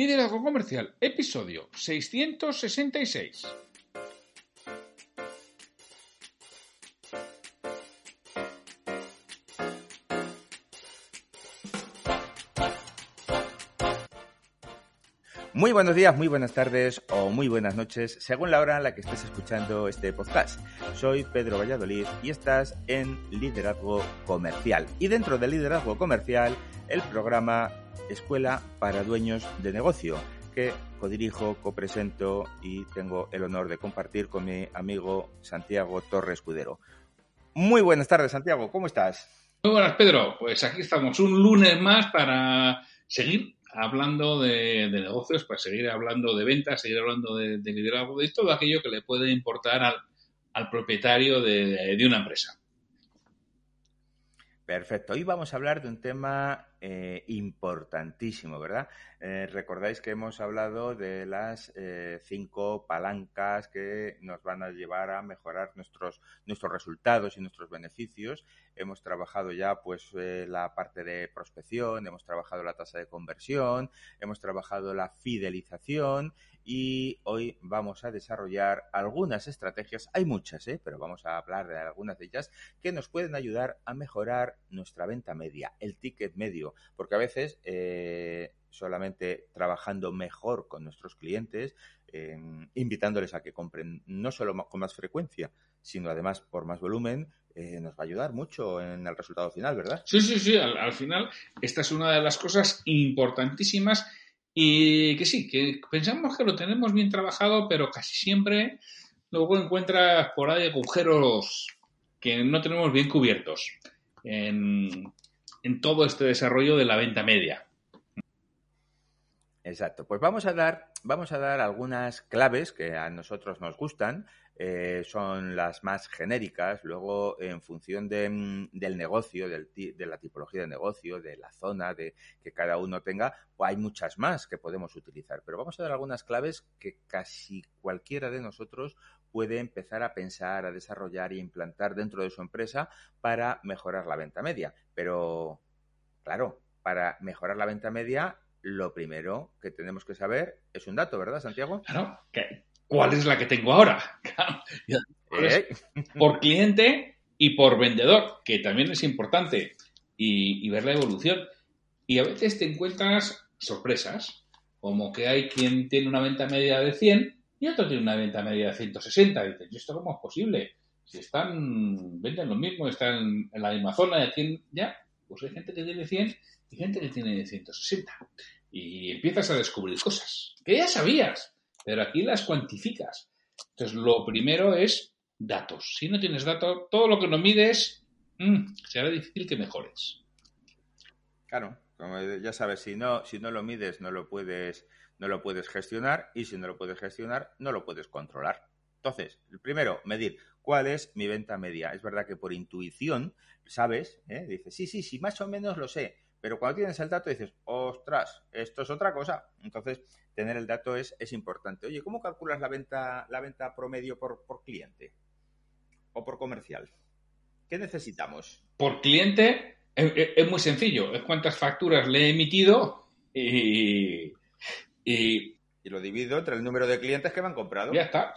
Liderazgo Comercial, episodio 666. Muy buenos días, muy buenas tardes o muy buenas noches, según la hora en la que estés escuchando este podcast. Soy Pedro Valladolid y estás en Liderazgo Comercial. Y dentro de Liderazgo Comercial, el programa Escuela para Dueños de Negocio, que codirijo, copresento y tengo el honor de compartir con mi amigo Santiago Torres Escudero. Muy buenas tardes, Santiago, ¿cómo estás? Muy buenas, Pedro. Pues aquí estamos un lunes más para seguir hablando de, negocios, para seguir hablando de ventas, seguir hablando de, liderazgo, de todo aquello que le puede importar al, propietario de, una empresa. Perfecto. Hoy vamos a hablar de un tema eh, importantísimo, ¿verdad? Eh, recordáis que hemos hablado de las eh, cinco palancas que nos van a llevar a mejorar nuestros, nuestros resultados y nuestros beneficios. Hemos trabajado ya pues la parte de prospección, hemos trabajado la tasa de conversión, hemos trabajado la fidelización y hoy vamos a desarrollar algunas estrategias, hay muchas, ¿eh? pero vamos a hablar de algunas de ellas que nos pueden ayudar a mejorar nuestra venta media, el ticket medio, porque a veces eh, solamente trabajando mejor con nuestros clientes, em, invitándoles a que compren no solo con más frecuencia, sino además por más volumen, eh, nos va a ayudar mucho en el resultado final, ¿verdad? Sí, sí, sí, al final esta es una de las cosas importantísimas y que sí, que pensamos que lo tenemos bien trabajado, pero casi siempre luego encuentras por ahí agujeros que no tenemos bien cubiertos todo este desarrollo de la venta media. Exacto. Pues vamos a dar, vamos a dar algunas claves que a nosotros nos gustan eh, son las más genéricas. Luego, en función mm, del negocio, de la tipología de negocio, de la zona de, que cada uno tenga, pues hay muchas más que podemos utilizar. Pero vamos a dar algunas claves que casi cualquiera de nosotros puede empezar a pensar, a desarrollar e implantar dentro de su empresa para mejorar la venta media. Pero, claro, para mejorar la venta media, lo primero que tenemos que saber es un dato, ¿verdad, Santiago? Claro, que cuál es la que tengo ahora. Eh. por cliente y por vendedor, que también es importante, y, ver la evolución. Y a veces te encuentras sorpresas, como que hay quien tiene una venta media de 100 y otro tiene una venta media de 160. Y dices, ¿y esto cómo es posible? Si están, venden lo mismo, están en la misma zona de 100, ya, pues hay gente que tiene 100 y gente que tiene 160. Y empiezas a descubrir cosas que ya sabías, pero aquí las cuantificas. Entonces, lo primero es datos. Si no tienes datos, todo lo que no mides, mm, será difícil que mejores. Claro, como ya sabes, si no, si no lo mides, no lo puedes, no lo puedes gestionar, y si no lo puedes gestionar, no lo puedes controlar. Entonces, el primero, medir cuál es mi venta media. Es verdad que por intuición sabes, ¿eh? dices, sí, sí, sí, más o menos lo sé, pero cuando tienes el dato dices, ostras, esto es otra cosa. Entonces, tener el dato es, es importante. Oye, ¿cómo calculas la venta, la venta promedio por, por cliente o por comercial? ¿Qué necesitamos? Por cliente es, muy sencillo. Es cuántas facturas le he emitido y, y... Y lo divido entre el número de clientes que me han comprado. Ya está.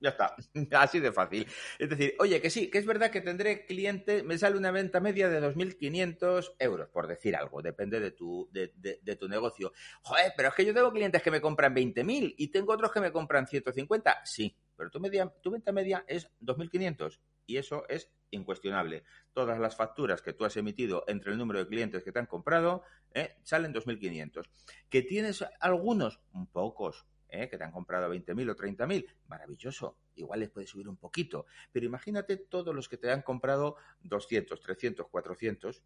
Ya está, así de fácil. Es decir, oye, que sí, que es verdad que tendré cliente, me sale una venta media de 2.500 euros, por decir algo, depende de tu, de, de, tu negocio. Joder, pero es que yo tengo clientes que me compran 20.000 y tengo otros que me compran 150. Sí, pero tu, media, tu venta media es 2.500 y eso es incuestionable. Todas las facturas que tú has emitido entre el número de clientes que te han comprado ¿eh? salen 2.500. ¿Que tienes algunos? Pocos, ¿eh? que te han comprado 20.000 o 30.000, maravilloso, igual les puede subir un poquito, pero imagínate todos los que te han comprado 200, 300, 400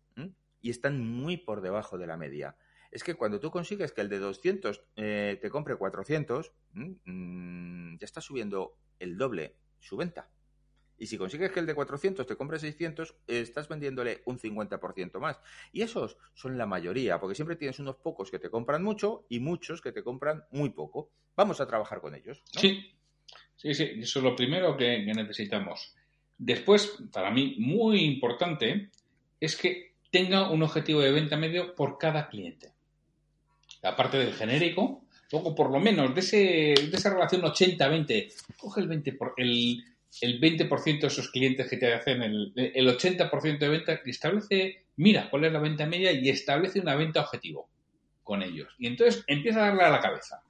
y están muy por debajo de la media. Es que cuando tú consigues que el de 200 eh, te compre 400, mm, ya está subiendo el doble su venta. Y si consigues que el de 400 te compre 600, estás vendiéndole un 50% más. Y esos son la mayoría, porque siempre tienes unos pocos que te compran mucho y muchos que te compran muy poco. Vamos a trabajar con ellos. Sí, sí, sí, eso es lo primero que, necesitamos. Después, para mí, muy importante, es que tenga un objetivo de venta medio por cada cliente. aparte del genérico, luego por lo menos de, ese, de esa relación 80-20, coge el 20%, por, el, el 20 de esos clientes que te hacen el, el 80% de venta establece, mira cuál es la venta media y establece una venta objetivo con ellos. Y entonces empieza a darle a la cabeza.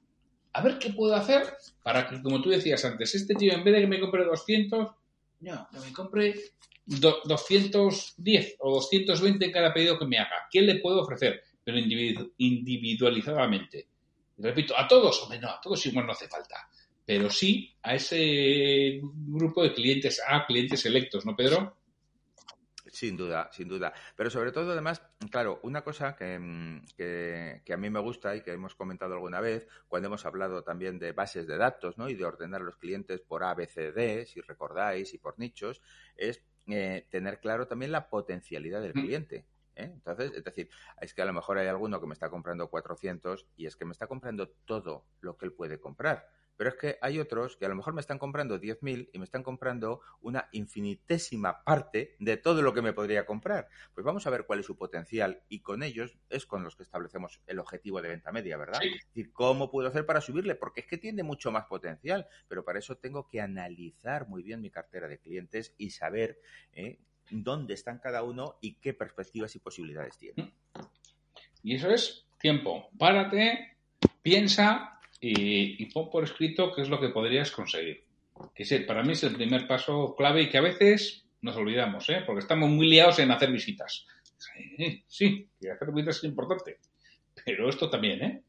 A ver qué puedo hacer para que, como tú decías antes, este tío en vez de que me compre 200, no, que me compre 210 o 220 en cada pedido que me haga. ¿Qué le puedo ofrecer? Pero individualizadamente. repito, a todos, hombre, no, a todos igual no hace falta pero sí a ese grupo de clientes, a clientes selectos, ¿no, Pedro? Sin duda, sin duda. Pero sobre todo, además, claro, una cosa mm, que, que, a mí me gusta y que hemos comentado alguna vez, cuando hemos hablado también de bases de datos ¿no? y de ordenar a los clientes por ABCD, si recordáis, y por nichos, es eh, tener claro también la potencialidad del cliente. ¿eh? Entonces, es decir, es que a lo mejor hay alguno que me está comprando 400 y es que me está comprando todo lo que él puede comprar pero es que hay otros que a lo mejor me están comprando 10.000 y me están comprando una infinitésima parte de todo lo que me podría comprar. Pues vamos a ver cuál es su potencial y con ellos es con los que establecemos el objetivo de venta media, ¿verdad? Es decir, ¿cómo puedo hacer para subirle? Porque es que tiene mucho más potencial, pero para eso tengo que analizar muy bien mi cartera de clientes y saber ¿eh? dónde están cada uno y qué perspectivas y posibilidades tienen. Y eso es tiempo. Párate, piensa y, pon por escrito qué es lo que podrías conseguir. Que para mí es el primer paso clave y que a veces nos olvidamos, ¿eh? porque estamos muy liados en hacer visitas. Sí, sí, hacer visitas es importante, pero esto también, ¿eh?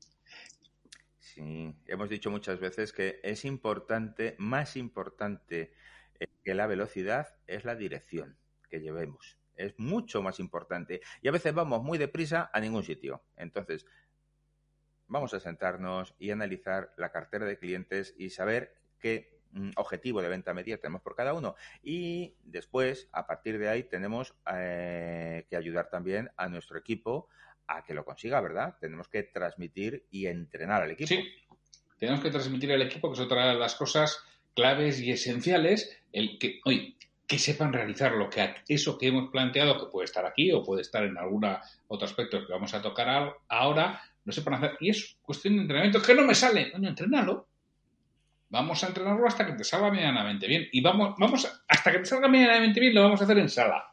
Sí, hemos dicho muchas veces que es importante, más importante eh, que la velocidad es la dirección que llevemos. Es mucho más importante. Y a veces vamos muy deprisa a ningún sitio. Entonces, vamos a sentarnos y analizar la cartera de clientes y saber qué mm, objetivo de venta media tenemos por cada uno. Y después, a partir de ahí, tenemos eh, que ayudar también a nuestro equipo a que lo consiga, ¿verdad? Tenemos que transmitir y entrenar al equipo. Sí, tenemos que transmitir al equipo, que es otra de las cosas claves y esenciales, el que, oye, que sepan realizar lo que eso que hemos planteado, que puede estar aquí o puede estar en algún otro aspecto que vamos a tocar ahora, no sepan hacer. Y es cuestión de entrenamiento. que no me sale? Coño, entrenalo. Vamos a entrenarlo hasta que te salga medianamente bien. Y vamos, vamos, hasta que te salga medianamente bien, lo vamos a hacer en sala.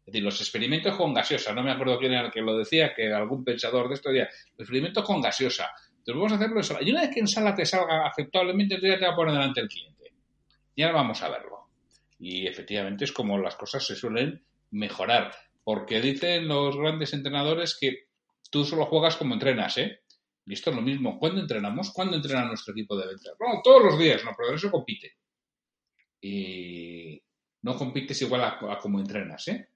Es decir, los experimentos con gaseosa. No me acuerdo quién era el que lo decía, que algún pensador de esto decía, los experimentos con gaseosa. Entonces vamos a hacerlo en sala. Y una vez que en sala te salga aceptablemente, tú ya te va a poner delante el cliente. Y ahora vamos a verlo. Y efectivamente es como las cosas se suelen mejorar. Porque dicen los grandes entrenadores que tú solo juegas como entrenas, ¿eh? Y esto es lo mismo. ¿Cuándo entrenamos? ¿Cuándo entrena nuestro equipo de venta? No, todos los días, no, pero eso compite. Y no compites igual a, cómo entrenas, ¿eh?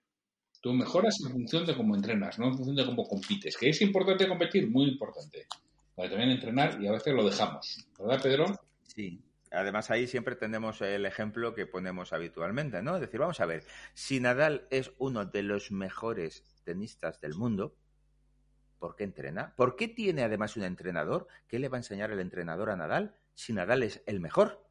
Tú mejoras en función de cómo entrenas, no en función de cómo compites. Que es importante competir, muy importante. Para también entrenar y a veces lo dejamos. ¿Verdad, Pedro? Sí. Además, ahí siempre tenemos el ejemplo que ponemos habitualmente, ¿no? Es decir, vamos a ver, si Nadal es uno de los mejores tenistas del mundo, ¿Por qué entrena? ¿Por qué tiene además un entrenador? ¿Qué le va a enseñar el entrenador a Nadal si Nadal es el mejor?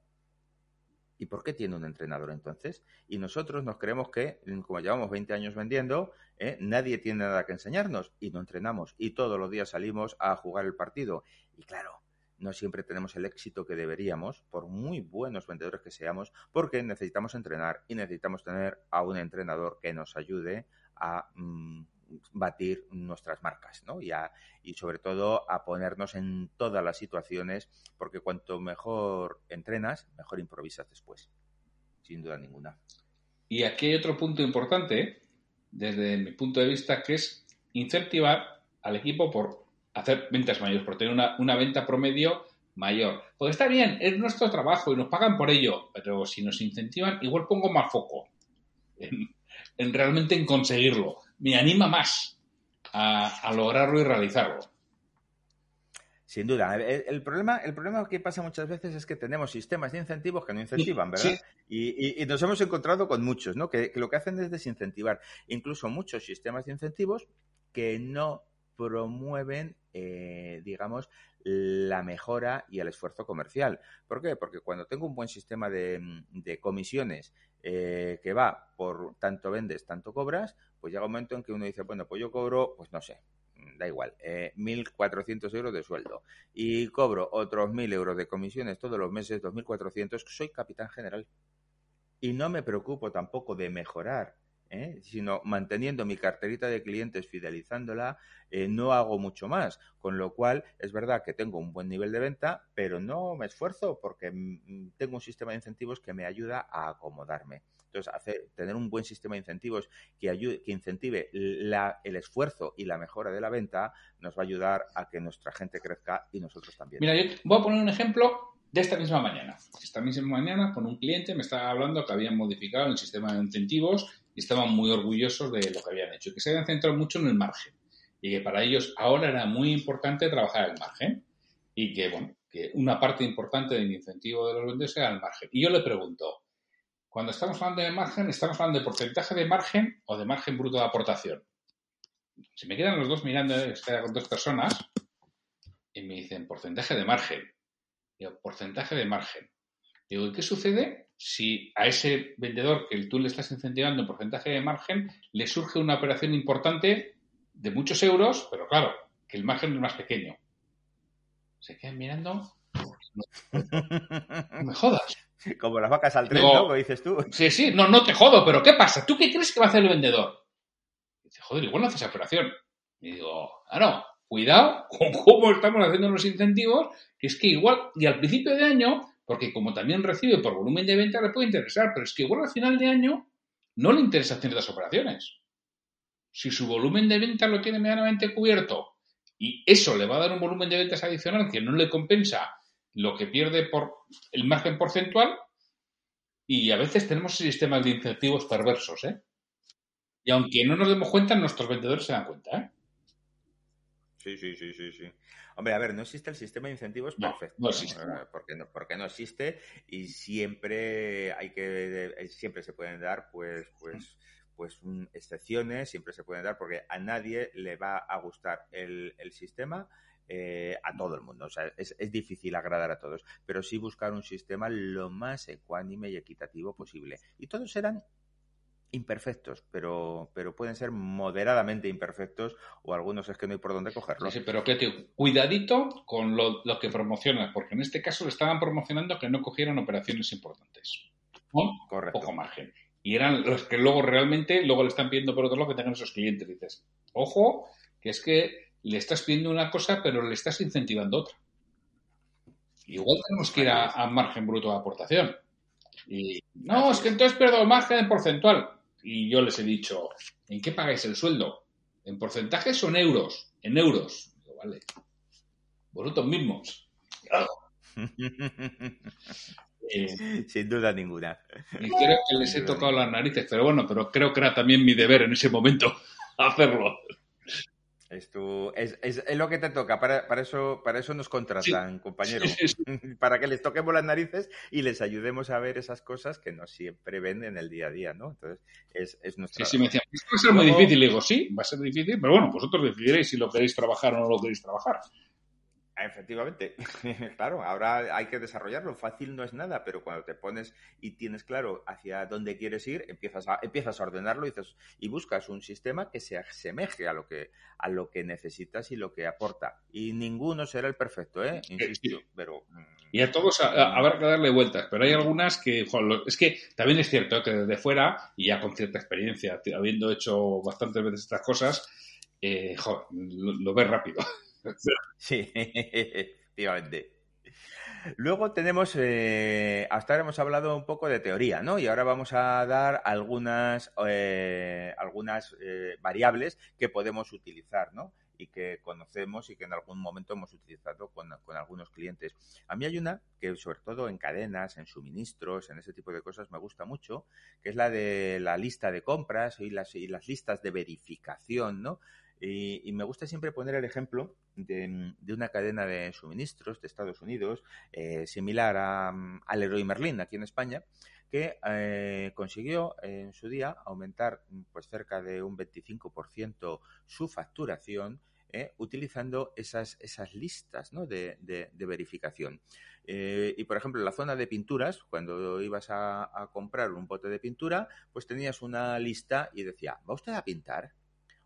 ¿Y por qué tiene un entrenador entonces? Y nosotros nos creemos que, como llevamos 20 años vendiendo, ¿eh? nadie tiene nada que enseñarnos y no entrenamos. Y todos los días salimos a jugar el partido. Y claro, no siempre tenemos el éxito que deberíamos, por muy buenos vendedores que seamos, porque necesitamos entrenar y necesitamos tener a un entrenador que nos ayude a mm, batir nuestras marcas, ¿no? Y, y sobre todo a ponernos en todas las situaciones, porque cuanto mejor entrenas, mejor improvisas después, sin duda ninguna. Y aquí hay otro punto importante, desde mi punto de vista, que es incentivar al equipo por hacer ventas mayores, por tener una, venta promedio mayor. Pues está bien, es nuestro trabajo y nos pagan por ello, pero si nos incentivan, igual pongo más foco en realmente en conseguirlo me anima más a, lograrlo y realizarlo. Sin duda. El, problema, el problema que pasa muchas veces es que tenemos sistemas de incentivos que no incentivan, ¿verdad? Y, nos hemos encontrado con muchos, ¿no? Que, lo que hacen es desincentivar. Incluso muchos sistemas de incentivos que no promueven, eh, digamos, la mejora y el esfuerzo comercial. ¿Por qué? Porque cuando tengo un buen sistema de, de comisiones eh, que va por tanto vendes, tanto cobras, pues llega un momento en que uno dice, bueno, pues yo cobro, pues no sé, da igual, eh, 1.400 euros de sueldo y cobro otros 1.000 euros de comisiones todos los meses, 2.400, soy capitán general. Y no me preocupo tampoco de mejorar ¿eh? sino manteniendo mi carterita de clientes, fidelizándola, eh, no hago mucho más. Con lo cual, es verdad que tengo un buen nivel de venta, pero no me esfuerzo porque mm, tengo un sistema de incentivos que me ayuda a acomodarme. Entonces, hacer, tener un buen sistema de incentivos que, ayude, que incentive el esfuerzo y la mejora de la venta nos va a ayudar a que nuestra gente crezca y nosotros también. Mira, yo voy a poner un ejemplo de esta misma mañana. Esta misma mañana, con un cliente me estaba hablando que habían modificado el sistema de incentivos y estaban muy orgullosos de lo que habían hecho, que se habían centrado mucho en el margen y que para ellos ahora era muy importante trabajar el margen y que, bueno, que una parte importante del incentivo de los vendedores era el margen. Y yo le pregunto, cuando estamos hablando de margen, ¿estamos hablando de porcentaje de margen o de margen bruto de aportación? Si me quedan los dos mirando, con dos personas, y me dicen porcentaje de margen. Digo, porcentaje de margen. Digo, ¿y qué sucede si a ese vendedor que tú le estás incentivando en porcentaje de margen le surge una operación importante de muchos euros, pero claro, que el margen es más pequeño. Se quedan mirando. No me jodas. Como las vacas al tren, ¿no? dices tú. Sí, sí, no, no te jodo, pero ¿qué pasa? ¿Tú qué crees que va a hacer el vendedor? dice, joder, igual no haces esa operación. Y digo, ah, no, cuidado con cómo estamos haciendo los incentivos, que es que igual, y al principio de año, porque como también recibe por volumen de venta, le puede interesar, pero es que igual al final de año no le interesa ciertas operaciones. Si su volumen de venta lo tiene medianamente cubierto y eso le va a dar un volumen de ventas adicional que no le compensa lo que pierde por el margen porcentual, y a veces tenemos sistemas de incentivos perversos, ¿eh? Y aunque no nos demos cuenta, nuestros vendedores se dan cuenta, ¿eh? Sí, sí, sí, sí, sí. Hombre, a ver, no existe el sistema de incentivos perfecto. No, existe. Porque, no, porque no existe y siempre hay que, eh, siempre se pueden dar, pues, pues, pues excepciones, siempre se pueden dar porque a nadie le va a gustar el, sistema. Eh, a todo el mundo. O sea, es, es, difícil agradar a todos, pero sí buscar un sistema lo más ecuánime y equitativo posible. Y todos serán imperfectos, pero, pero pueden ser moderadamente imperfectos o algunos es que no hay por dónde cogerlos. Sí, pero que cuidadito con lo, que promocionan, porque en este caso le estaban promocionando que no cogieran operaciones importantes. Con poco margen. Y eran los que luego realmente, luego le están pidiendo por otro lado que tengan esos clientes. dices, ojo, que es que le estás pidiendo una cosa, pero le estás incentivando otra. Igual tenemos que ir a, margen bruto de aportación. Y no, es que entonces pierdo margen porcentual. Y yo les he dicho, ¿en qué pagáis el sueldo? ¿En porcentajes o en euros? En euros. vale. Vosotros mismos. Eh, Sin duda ninguna. Y creo que les he tocado las narices, pero bueno, pero creo que era también mi deber en ese momento hacerlo. Es, es, es, lo que te toca, para, para, eso, para eso nos contratan, compañero. para que les toquemos las narices y les ayudemos a ver esas cosas que no siempre ven en el día a día, ¿no? Entonces, es, es nuestra. Sí, sí, me decían, esto va a ser muy difícil. Le digo, sí, va a ser difícil, pero bueno, vosotros decidiréis si lo queréis trabajar o no lo queréis trabajar. Efectivamente, claro, ahora hay que desarrollarlo. Fácil no es nada, pero cuando te pones y tienes claro hacia dónde quieres ir, empiezas a, empiezas a ordenarlo y, y buscas un sistema que se asemeje a lo que, a lo que necesitas y lo que aporta. Y ninguno será el perfecto, ¿eh? Insisto, pero... Mm, y a todos habrá que darle vueltas, pero hay algunas que, es que también es cierto que desde fuera, y ya con cierta experiencia, habiendo hecho bastantes veces estas cosas, eh, lo ves rápido. Sí, efectivamente. Luego tenemos, eh, hasta ahora hemos hablado un poco de teoría, ¿no? Y ahora vamos a dar algunas, eh, algunas eh, variables que podemos utilizar, ¿no? Y que conocemos y que en algún momento hemos utilizado con, algunos clientes. A mí hay una que sobre todo en cadenas, en suministros, en ese tipo de cosas me gusta mucho, que es la de la lista de compras y las, y las listas de verificación, ¿no? Y, me gusta siempre poner el ejemplo de, una cadena de suministros de Estados Unidos, eh, similar a, al Leroy Merlin aquí en España, que eh, consiguió en su día aumentar pues cerca de un 25% su facturación eh, utilizando esas, esas listas de, verificación. y por ejemplo, en la zona de pinturas, cuando ibas a, a, comprar un bote de pintura, pues tenías una lista y decía, ¿va usted a pintar?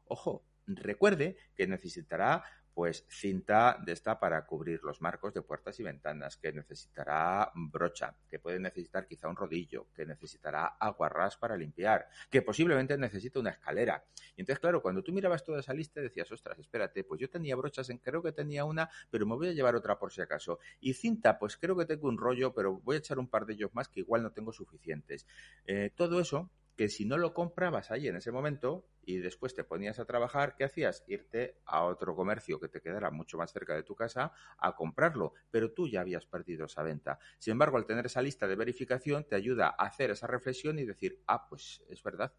Ojo, Recuerde que necesitará pues cinta de esta para cubrir los marcos de puertas y ventanas, que necesitará brocha, que puede necesitar quizá un rodillo, que necesitará aguarrás para limpiar, que posiblemente necesita una escalera. Y entonces, claro, cuando tú mirabas toda esa lista decías, ostras, espérate, pues yo tenía brochas, en, creo que tenía una, pero me voy a llevar otra por si acaso. Y cinta, pues creo que tengo un rollo, pero voy a echar un par de ellos más que igual no tengo suficientes. Eh, todo eso que si no lo comprabas ahí en ese momento y después te ponías a trabajar, ¿qué hacías? Irte a otro comercio que te quedara mucho más cerca de tu casa a comprarlo, pero tú ya habías perdido esa venta. Sin embargo, al tener esa lista de verificación te ayuda a hacer esa reflexión y decir, ah, pues es verdad,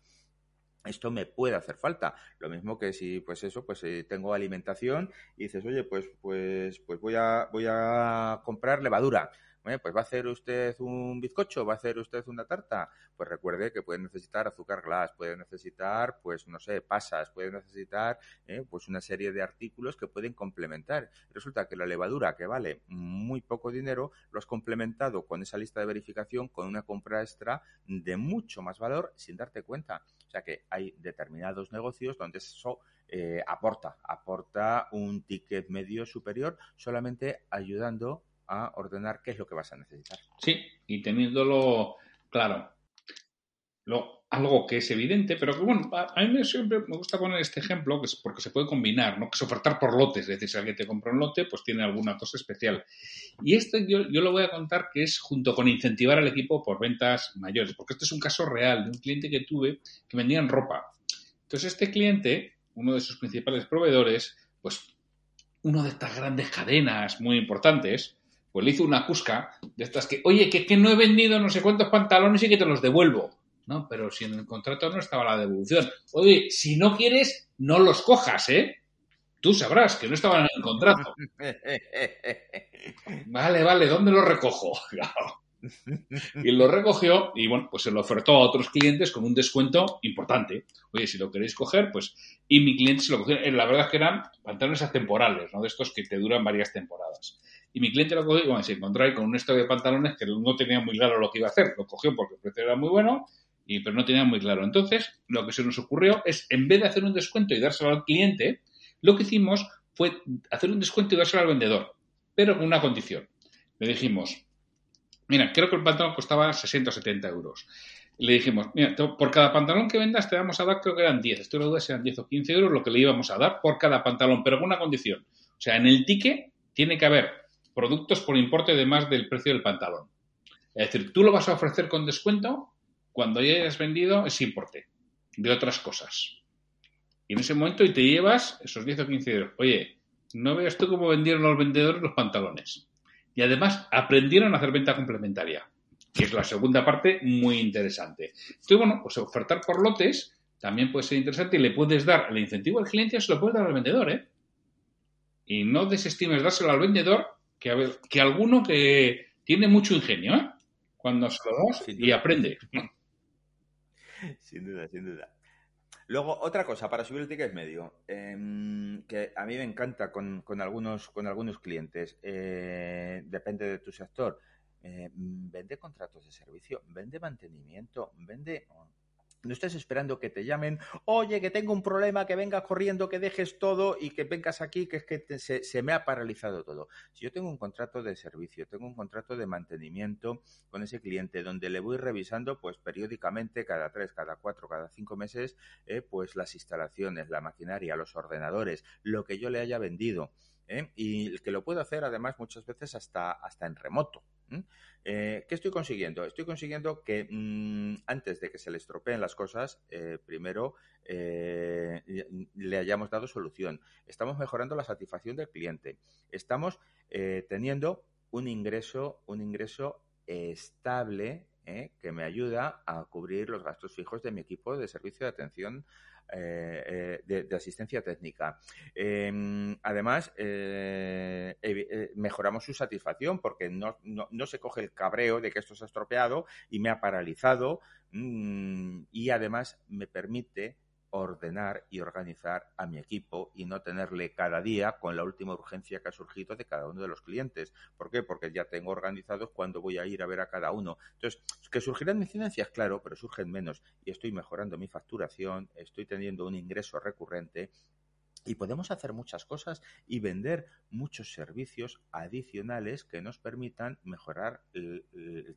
esto me puede hacer falta. Lo mismo que si, pues eso, pues si tengo alimentación y dices, oye, pues, pues, pues voy a, voy a comprar levadura pues va a hacer usted un bizcocho, va a hacer usted una tarta, pues recuerde que puede necesitar azúcar glass, puede necesitar, pues no sé, pasas, puede necesitar, ¿eh? pues una serie de artículos que pueden complementar. Resulta que la levadura, que vale muy poco dinero, lo has complementado con esa lista de verificación con una compra extra de mucho más valor sin darte cuenta. O sea que hay determinados negocios donde eso eh, aporta, aporta un ticket medio superior solamente ayudando a ordenar qué es lo que vas a necesitar. Sí, y teniéndolo claro. Lo, algo que es evidente, pero que bueno, a, mí siempre me gusta poner este ejemplo que es porque se puede combinar, ¿no? Que es ofertar por lotes, es decir, si alguien te compra un lote, pues tiene alguna cosa especial. Y esto yo, yo lo voy a contar que es junto con incentivar al equipo por ventas mayores, porque este es un caso real de un cliente que tuve que vendían ropa. Entonces este cliente, uno de sus principales proveedores, pues uno de estas grandes cadenas muy importantes, pues le hizo una cusca de estas que, oye, que, que no he vendido no sé cuántos pantalones y que te los devuelvo. No, pero si en el contrato no estaba la devolución. Oye, si no quieres, no los cojas, ¿eh? Tú sabrás que no estaban en el contrato. vale, vale, ¿dónde los recojo? y lo recogió y bueno, pues se lo ofertó a otros clientes con un descuento importante. Oye, si lo queréis coger, pues... Y mi cliente se lo cogió. La verdad es que eran pantalones atemporales, ¿no? De estos que te duran varias temporadas. Y mi cliente lo cogió y bueno, se encontró ahí con un stock de pantalones que no tenía muy claro lo que iba a hacer. Lo cogió porque el precio era muy bueno, y, pero no tenía muy claro. Entonces, lo que se nos ocurrió es, en vez de hacer un descuento y dárselo al cliente, lo que hicimos fue hacer un descuento y dárselo al vendedor, pero con una condición. Le dijimos, mira, creo que el pantalón costaba 60 o 70 euros. Le dijimos, mira, por cada pantalón que vendas te vamos a dar, creo que eran 10, estoy en duda si eran 10 o 15 euros lo que le íbamos a dar por cada pantalón, pero con una condición. O sea, en el ticket tiene que haber productos por importe de más del precio del pantalón. Es decir, tú lo vas a ofrecer con descuento cuando ya hayas vendido ese importe de otras cosas. Y en ese momento y te llevas esos 10 o 15 euros. Oye, no veas tú cómo vendieron los vendedores los pantalones. Y además aprendieron a hacer venta complementaria, que es la segunda parte muy interesante. Entonces, bueno, pues ofertar por lotes también puede ser interesante y le puedes dar el incentivo al cliente, se lo puedes dar al vendedor, ¿eh? Y no desestimes dárselo al vendedor que, que alguno que tiene mucho ingenio, ¿eh? Cuando se lo das y aprende. Sin duda, sin duda. Luego, otra cosa, para subir el ticket medio, em, que a mí me encanta con, algunos, con algunos clientes, eh, depende de tu sector, eh, vende contratos de servicio, vende mantenimiento, vende no estés esperando que te llamen, oye, que tengo un problema, que vengas corriendo, que dejes todo y que vengas aquí, que es que se, me ha paralizado todo. Si yo tengo un contrato de servicio, tengo un contrato de mantenimiento con ese cliente donde le voy revisando pues periódicamente, cada tres, cada cuatro, cada cinco meses, eh, pues las instalaciones, la maquinaria, los ordenadores, lo que yo le haya vendido. ¿eh? y que lo puedo hacer además muchas veces hasta, hasta en remoto. Eh, ¿Qué estoy consiguiendo? Estoy consiguiendo que mm, antes de que se le estropeen las cosas, eh, primero le hayamos dado solución. Estamos mejorando la satisfacción del cliente. Estamos teniendo un ingreso, un ingreso estable que me ayuda a cubrir los gastos fijos de mi equipo de servicio de atención eh, eh, de, asistencia técnica. Em, además, eh, mejoramos su satisfacción porque no, se coge el cabreo de que esto se ha estropeado y me ha paralizado mm, y además me permite ordenar y organizar a mi equipo y no tenerle cada día con la última urgencia que ha surgido de cada uno de los clientes. ¿Por qué? Porque ya tengo organizados cuándo voy a ir a ver a cada uno. Entonces, que surgirán incidencias, claro, pero surgen menos y estoy mejorando mi facturación, estoy teniendo un ingreso recurrente Y podemos hacer muchas cosas y vender muchos servicios adicionales que nos permitan mejorar el,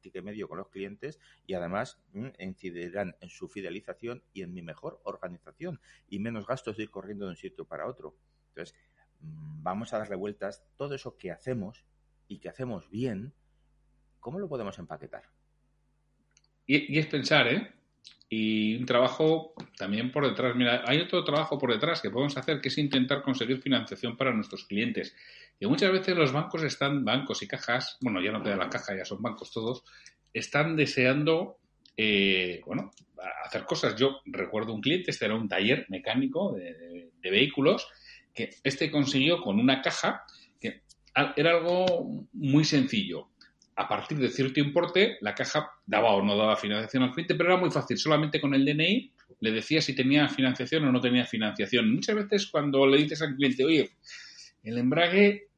ticket medio con los clientes y además mm, incidirán en su fidelización y en mi mejor organización y menos gastos de ir corriendo de un sitio para otro. Entonces, mm, vamos a darle vueltas todo eso que hacemos y que hacemos bien, ¿cómo lo podemos empaquetar? Y, y es pensar, ¿eh? Y un trabajo también por detrás. Mira, hay otro trabajo por detrás que podemos hacer que es intentar conseguir financiación para nuestros clientes. Y muchas veces los bancos están, bancos y cajas, bueno, ya no queda la caja, ya son bancos todos, están deseando, eh, bueno, hacer cosas. Yo recuerdo un cliente, este era un taller mecánico de, de vehículos, que este consiguió con una caja que era algo muy sencillo a partir de cierto importe, la caja daba o no daba financiación al cliente, pero era muy fácil. Solamente con el DNI le decía si tenía financiación o no tenía financiación. Muchas veces cuando le dices al cliente, oye, el embrague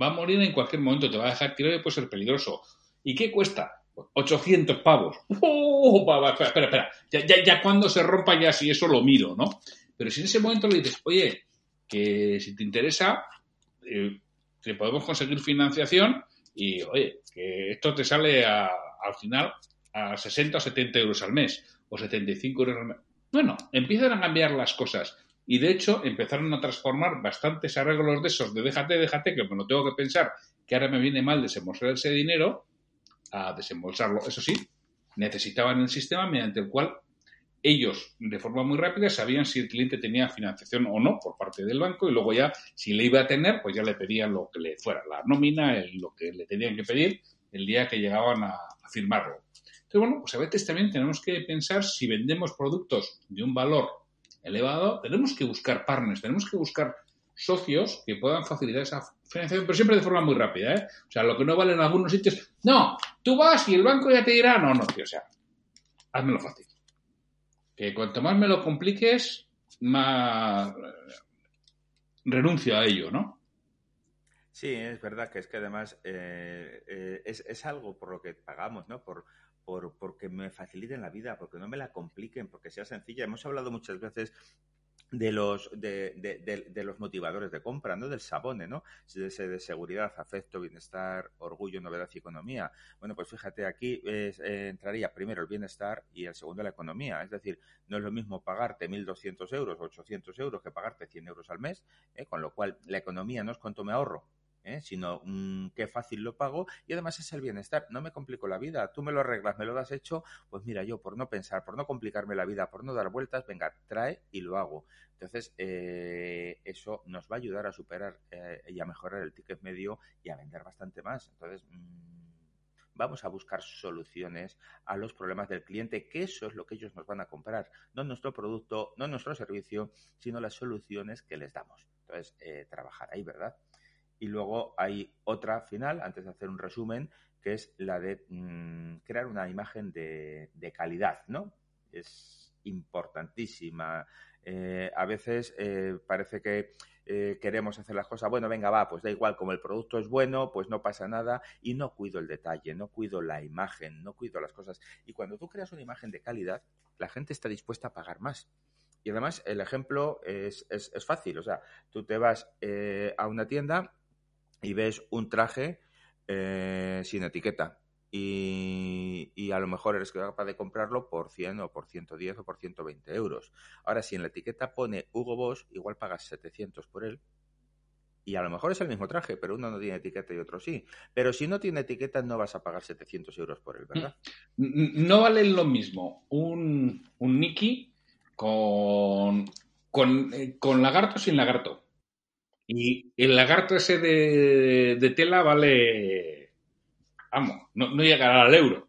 va a morir en cualquier momento, te va a dejar tirado y puede ser peligroso. ¿Y qué cuesta? 800 pavos. ¡Oh! espera, espera, Ya, ya, cuando se rompa, ya si eso lo miro, ¿no? Pero si en ese momento le dices, oye, que si te interesa, eh, podemos conseguir financiación y, oye, que esto te sale al final a 60 o 70 euros al mes o 75 euros al mes. Bueno, empiezan a cambiar las cosas. Y de hecho empezaron a transformar bastantes arreglos de esos de déjate, déjate, que me lo tengo que pensar, que ahora me viene mal desembolsar ese dinero, a desembolsarlo. Eso sí, necesitaban el sistema mediante el cual ellos de forma muy rápida sabían si el cliente tenía financiación o no por parte del banco y luego ya si le iba a tener pues ya le pedían lo que le fuera, la nómina, lo que le tenían que pedir el día que llegaban a, firmarlo. Entonces bueno, pues a veces también tenemos que pensar si vendemos productos de un valor elevado, tenemos que buscar partners, tenemos que buscar socios que puedan facilitar esa financiación, pero siempre de forma muy rápida, ¿eh? O sea, lo que no vale en algunos sitios, no, tú vas y el banco ya te dirá, no, no, tío, o sea, házmelo fácil que cuanto más me lo compliques, más renuncio a ello, ¿no? Sí, es verdad que es que además eh, eh, es, algo por lo que pagamos, ¿no? Por, por, porque me faciliten la vida, porque no me la compliquen, porque sea sencilla. Hemos hablado muchas veces de los, de, de, de, los motivadores de compra, ¿no? Del sabone, ¿no? De, de, seguridad, afecto, bienestar, orgullo, novedad y economía. Bueno, pues fíjate, aquí eh, entraría primero el bienestar y el segundo la economía. Es decir, no es lo mismo pagarte 1.200 euros o 800 euros que pagarte 100 euros al mes, ¿eh? con lo cual la economía no es cuánto me ahorro, ¿eh? sino mm, qué fácil lo pago y además es el bienestar. No me complico la vida, tú me lo arreglas, me lo das hecho, pues mira, yo por no pensar, por no complicarme la vida, por no dar vueltas, venga, trae y lo hago. Entonces, eh, eso nos va a ayudar a superar eh, y a mejorar el ticket medio y a vender bastante más. Entonces, mm, vamos a buscar soluciones a los problemas del cliente, que eso es lo que ellos nos van a comprar, no nuestro producto, no nuestro servicio, sino las soluciones que les damos. Entonces, trabajar ahí, ¿verdad? Y luego hay otra final, antes de hacer un resumen, que es la de mm, crear una imagen de, calidad, ¿no? Es importantísima. Eh, a veces eh, parece que eh, queremos hacer las cosas, bueno, venga, va, pues da igual, como el producto es bueno, pues no pasa nada y no cuido el detalle, no cuido la imagen, no cuido las cosas. Y cuando tú creas una imagen de calidad, la gente está dispuesta a pagar más. Y además el ejemplo es, es, es fácil, o sea, tú te vas a una tienda y ves un traje eh, sin etiqueta y, a lo mejor eres capaz de comprarlo por 100 o por 110 o por 120 euros. Ahora, si en la etiqueta pone Hugo Boss, igual pagas 700 por él. Y a lo mejor es el mismo traje, pero uno no tiene etiqueta y otro sí. Pero si no tiene etiqueta, no vas a pagar 700 euros por él, ¿verdad? No vale lo mismo un, un Nicky con, con, eh, con lagarto o sin lagarto. Y el lagarto ese de, tela vale, vamos, no, llegará al euro.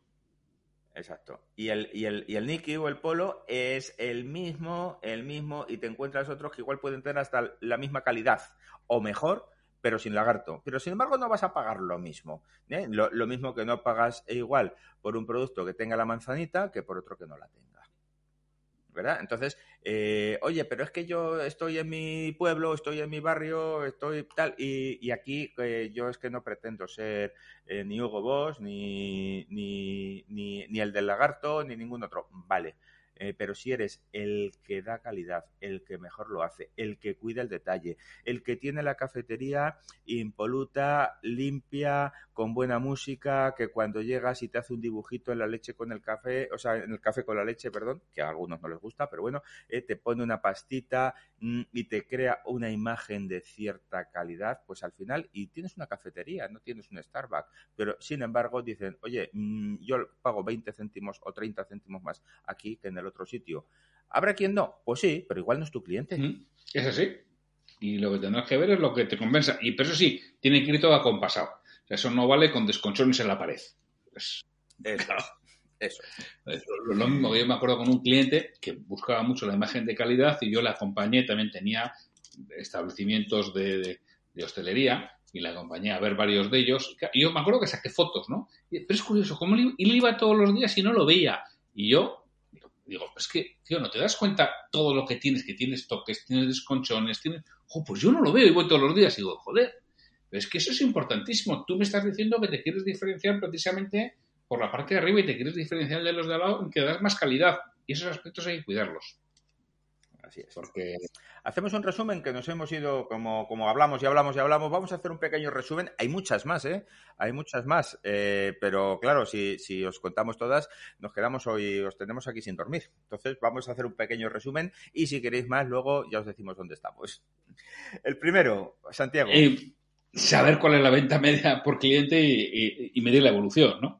Exacto. Y el, y, el, y el Nike o el Polo es el mismo, el mismo, y te encuentras otros que igual pueden tener hasta la misma calidad o mejor, pero sin lagarto. Pero sin embargo no vas a pagar lo mismo. ¿eh? Lo, lo, mismo que no pagas igual por un producto que tenga la manzanita que por otro que no la tenga. ¿Verdad? Entonces, eh, oye, pero es que yo estoy en mi pueblo, estoy en mi barrio, estoy tal, y, aquí eh, yo es que no pretendo ser eh, ni Hugo Boss, ni, ni, ni, el del lagarto, ni ningún otro. Vale. Eh, pero si eres el que da calidad, el que mejor lo hace, el que cuida el detalle, el que tiene la cafetería impoluta, limpia, con buena música, que cuando llegas y te hace un dibujito en la leche con el café, o sea, en el café con la leche, perdón, que a algunos no les gusta, pero bueno, eh, te pone una pastita mm, y te crea una imagen de cierta calidad, pues al final, y tienes una cafetería, no tienes un Starbucks, pero sin embargo dicen, oye, mm, yo pago 20 céntimos o 30 céntimos más aquí que en el otro sitio. ¿Habrá quien no? Pues sí, pero igual no es tu cliente. Es así. Y lo que tendrás que ver es lo que te compensa. Y pero eso sí, tiene que ir todo acompasado. O sea, eso no vale con desconchones en la pared. eso. Eso. Lo, mismo que yo me acuerdo con un cliente que buscaba mucho la imagen de calidad y yo le acompañé, también tenía establecimientos de, hostelería y le acompañé a ver varios de ellos. Y yo me acuerdo que saqué fotos, ¿no? Pero es curioso, ¿cómo él iba todos los días y no lo veía? Y yo digo, es que, tío, ¿no te das cuenta todo lo que tienes? Que tienes toques, tienes desconchones, tienes... Oh, pues yo no lo veo y voy todos los días y digo, joder, pero es que eso es importantísimo. Tú me estás diciendo que te quieres diferenciar precisamente por la parte de arriba y te quieres diferenciar de los de abajo en que das más calidad. Y esos aspectos hay que cuidarlos. Así es. Porque hacemos un resumen que nos hemos ido, como, como hablamos y hablamos y hablamos, vamos a hacer un pequeño resumen. Hay muchas más, ¿eh? Hay muchas más. Eh, pero claro, si, si os contamos todas, nos quedamos hoy, os tenemos aquí sin dormir. Entonces, vamos a hacer un pequeño resumen y si queréis más, luego ya os decimos dónde estamos. El primero, Santiago. Eh, saber cuál es la venta media por cliente y medir la evolución, ¿no?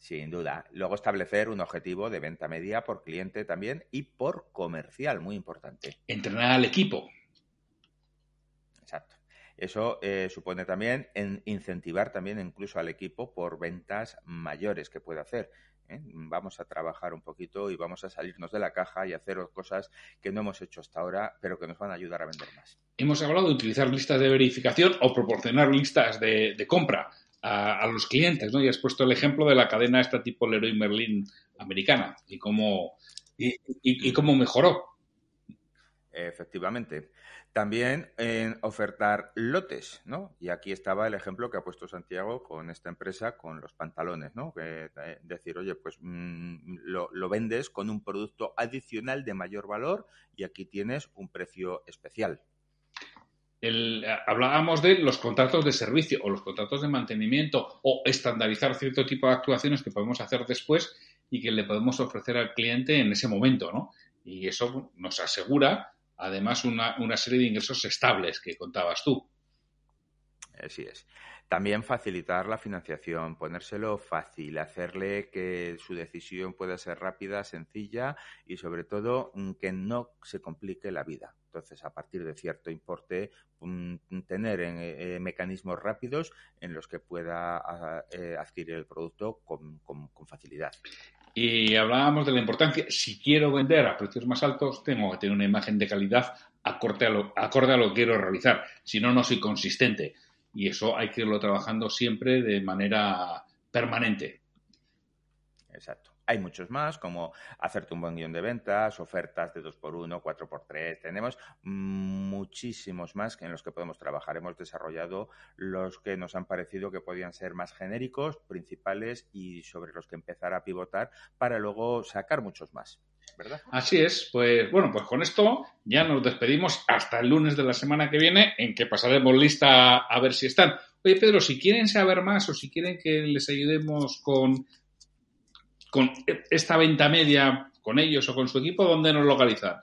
Sin duda. Luego establecer un objetivo de venta media por cliente también y por comercial, muy importante. Entrenar al equipo. Exacto. Eso eh, supone también en incentivar también incluso al equipo por ventas mayores que puede hacer. ¿eh? Vamos a trabajar un poquito y vamos a salirnos de la caja y hacer cosas que no hemos hecho hasta ahora, pero que nos van a ayudar a vender más. Hemos hablado de utilizar listas de verificación o proporcionar listas de compra a, los clientes, ¿no? Y has puesto el ejemplo de la cadena esta tipo Leroy Merlin americana y cómo, y, cómo mejoró. Efectivamente. También en ofertar lotes, ¿no? Y aquí estaba el ejemplo que ha puesto Santiago con esta empresa, con los pantalones, ¿no? Que, eh, decir, oye, pues mm, lo, vendes con un producto adicional de mayor valor y aquí tienes un precio especial el, eh, hablábamos de los contratos de servicio o los contratos de mantenimiento o estandarizar cierto tipo de actuaciones que podemos hacer después y que le podemos ofrecer al cliente en ese momento, ¿no? Y eso nos asegura, además, una, una serie de ingresos estables que contabas tú. Así es. También facilitar la financiación, ponérselo fácil, hacerle que su decisión pueda ser rápida, sencilla y sobre todo mm, que no se complique la vida. Entonces, a partir de cierto importe, mm, tener eh, mecanismos rápidos en los que pueda eh, adquirir el producto con, facilidad. Y hablábamos de la importancia, si quiero vender a precios más altos, tengo que tener una imagen de calidad acorde a lo, acorde a lo que quiero realizar. Si no, no soy consistente y eso hay que irlo trabajando siempre de manera permanente. Exacto. Hay muchos más, como hacerte un buen guion de ventas, ofertas de 2x1, 4x3. Tenemos muchísimos más en los que podemos trabajar. Hemos desarrollado los que nos han parecido que podían ser más genéricos, principales y sobre los que empezar a pivotar para luego sacar muchos más. Así es, pues bueno, pues con esto ya nos despedimos hasta el lunes de la semana que viene, en que pasaremos lista a ver si están. Oye, Pedro, si quieren saber más o si quieren que les ayudemos con, con esta venta media con ellos o con su equipo, ¿dónde nos localizan?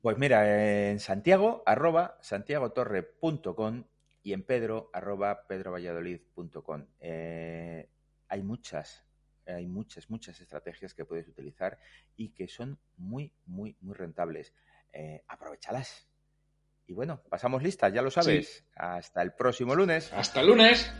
Pues mira, en Santiago, arroba santiagotorre.com y en Pedro, arroba pedrovalladolid.com. Eh, hay muchas hay muchas, muchas estrategias que puedes utilizar y que son muy, muy, muy rentables. Eh, aprovechalas. Y bueno, pasamos lista, ya lo sabes. Hasta el próximo lunes. Hasta el lunes.